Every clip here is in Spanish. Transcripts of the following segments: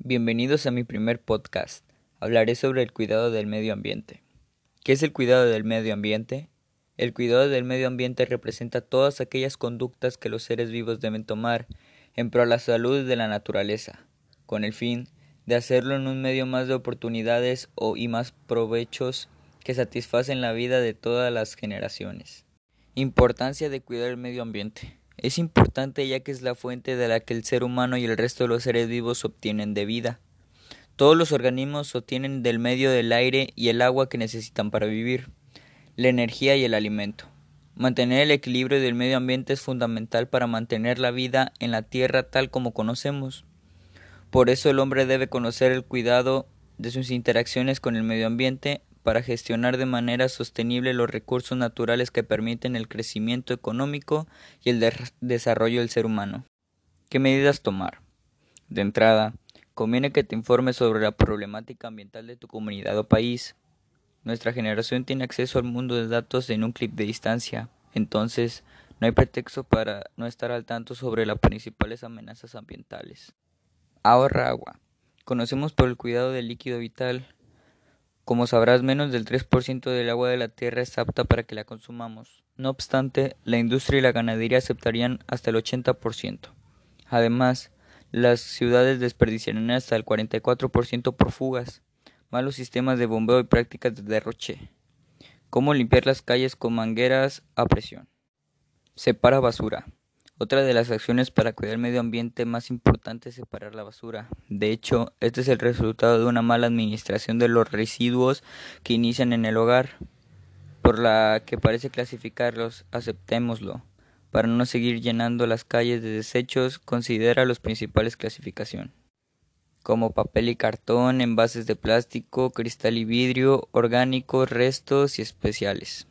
Bienvenidos a mi primer podcast. Hablaré sobre el cuidado del medio ambiente. ¿Qué es el cuidado del medio ambiente? El cuidado del medio ambiente representa todas aquellas conductas que los seres vivos deben tomar en pro a la salud de la naturaleza, con el fin de hacerlo en un medio más de oportunidades y más provechos que satisfacen la vida de todas las generaciones. Importancia de cuidar el medio ambiente. Es importante ya que es la fuente de la que el ser humano y el resto de los seres vivos obtienen de vida. Todos los organismos obtienen del medio del aire y el agua que necesitan para vivir, la energía y el alimento. Mantener el equilibrio del medio ambiente es fundamental para mantener la vida en la Tierra tal como conocemos. Por eso el hombre debe conocer el cuidado de sus interacciones con el medio ambiente para gestionar de manera sostenible los recursos naturales que permiten el crecimiento económico y el de desarrollo del ser humano. ¿Qué medidas tomar? De entrada, conviene que te informes sobre la problemática ambiental de tu comunidad o país. Nuestra generación tiene acceso al mundo de datos en un clip de distancia, entonces no hay pretexto para no estar al tanto sobre las principales amenazas ambientales. Ahorra agua. Conocemos por el cuidado del líquido vital como sabrás, menos del 3% del agua de la tierra es apta para que la consumamos. No obstante, la industria y la ganadería aceptarían hasta el 80%. Además, las ciudades desperdiciarán hasta el 44% por fugas, malos sistemas de bombeo y prácticas de derroche. Cómo limpiar las calles con mangueras a presión. Separa basura. Otra de las acciones para cuidar el medio ambiente más importante es separar la basura. De hecho, este es el resultado de una mala administración de los residuos que inician en el hogar, por la que parece clasificarlos, aceptémoslo. Para no seguir llenando las calles de desechos, considera los principales clasificación, como papel y cartón, envases de plástico, cristal y vidrio, orgánicos, restos y especiales.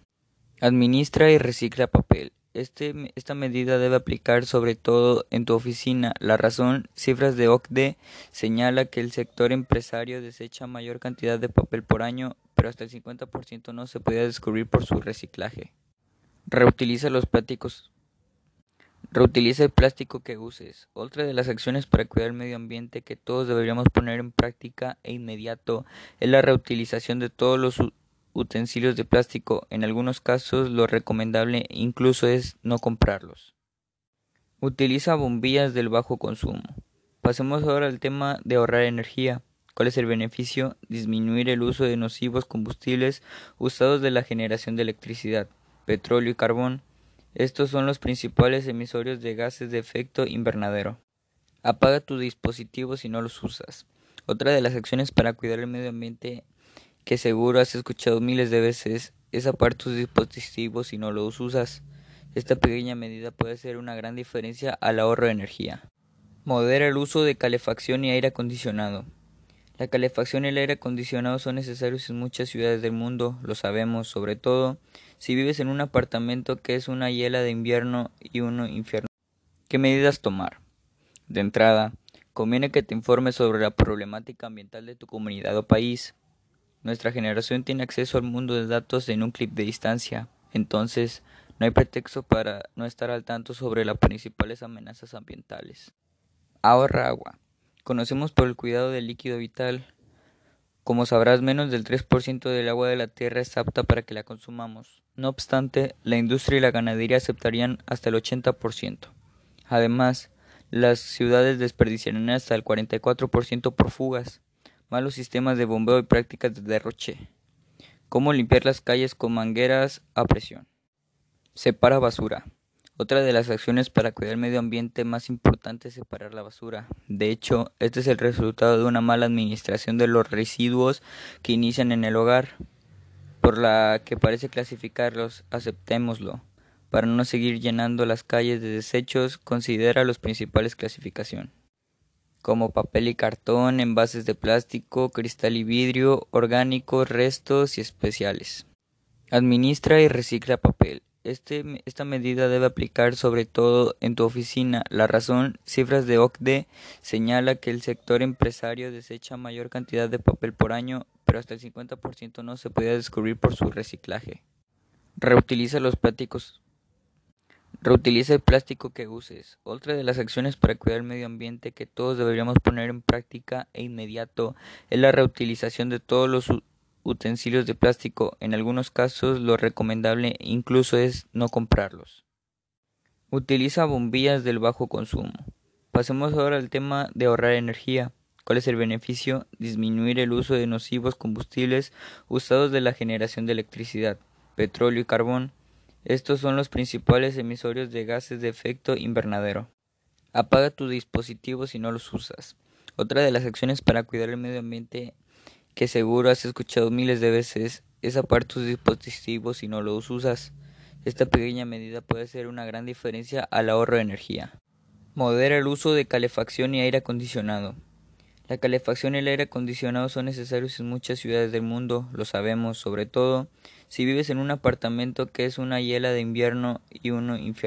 Administra y recicla papel. Este, esta medida debe aplicar sobre todo en tu oficina. La razón, cifras de OCDE señala que el sector empresario desecha mayor cantidad de papel por año, pero hasta el 50% no se puede descubrir por su reciclaje. Reutiliza los plásticos. Reutiliza el plástico que uses. Otra de las acciones para cuidar el medio ambiente que todos deberíamos poner en práctica e inmediato es la reutilización de todos los utensilios de plástico. En algunos casos lo recomendable incluso es no comprarlos. Utiliza bombillas del bajo consumo. Pasemos ahora al tema de ahorrar energía. ¿Cuál es el beneficio? Disminuir el uso de nocivos combustibles usados de la generación de electricidad, petróleo y carbón. Estos son los principales emisorios de gases de efecto invernadero. Apaga tu dispositivo si no los usas. Otra de las acciones para cuidar el medio ambiente que seguro has escuchado miles de veces, es apagar tus dispositivos si no los usas. Esta pequeña medida puede hacer una gran diferencia al ahorro de energía. Modera el uso de calefacción y aire acondicionado. La calefacción y el aire acondicionado son necesarios en muchas ciudades del mundo, lo sabemos, sobre todo si vives en un apartamento que es una hiela de invierno y uno infierno. ¿Qué medidas tomar? De entrada, conviene que te informes sobre la problemática ambiental de tu comunidad o país. Nuestra generación tiene acceso al mundo de datos en un clip de distancia, entonces no hay pretexto para no estar al tanto sobre las principales amenazas ambientales. Ahorra agua. Conocemos por el cuidado del líquido vital. Como sabrás, menos del 3% del agua de la Tierra es apta para que la consumamos. No obstante, la industria y la ganadería aceptarían hasta el 80%. Además, las ciudades desperdiciarán hasta el 44% por fugas, malos sistemas de bombeo y prácticas de derroche, cómo limpiar las calles con mangueras a presión. Separa basura. Otra de las acciones para cuidar el medio ambiente más importante es separar la basura. De hecho, este es el resultado de una mala administración de los residuos que inician en el hogar, por la que parece clasificarlos, aceptémoslo. Para no seguir llenando las calles de desechos, considera los principales clasificación como papel y cartón, envases de plástico, cristal y vidrio, orgánicos, restos y especiales. Administra y recicla papel. Este, esta medida debe aplicar sobre todo en tu oficina. La razón, cifras de OCDE señala que el sector empresario desecha mayor cantidad de papel por año, pero hasta el 50% no se puede descubrir por su reciclaje. Reutiliza los plásticos Reutiliza el plástico que uses. Otra de las acciones para cuidar el medio ambiente que todos deberíamos poner en práctica e inmediato es la reutilización de todos los utensilios de plástico. En algunos casos lo recomendable incluso es no comprarlos. Utiliza bombillas del bajo consumo. Pasemos ahora al tema de ahorrar energía. ¿Cuál es el beneficio? Disminuir el uso de nocivos combustibles usados de la generación de electricidad, petróleo y carbón. Estos son los principales emisores de gases de efecto invernadero. Apaga tu dispositivo si no los usas. Otra de las acciones para cuidar el medio ambiente que seguro has escuchado miles de veces es apagar tus dispositivos si no los usas. Esta pequeña medida puede hacer una gran diferencia al ahorro de energía. Modera el uso de calefacción y aire acondicionado. La calefacción y el aire acondicionado son necesarios en muchas ciudades del mundo, lo sabemos, sobre todo si vives en un apartamento que es una hiela de invierno y un infierno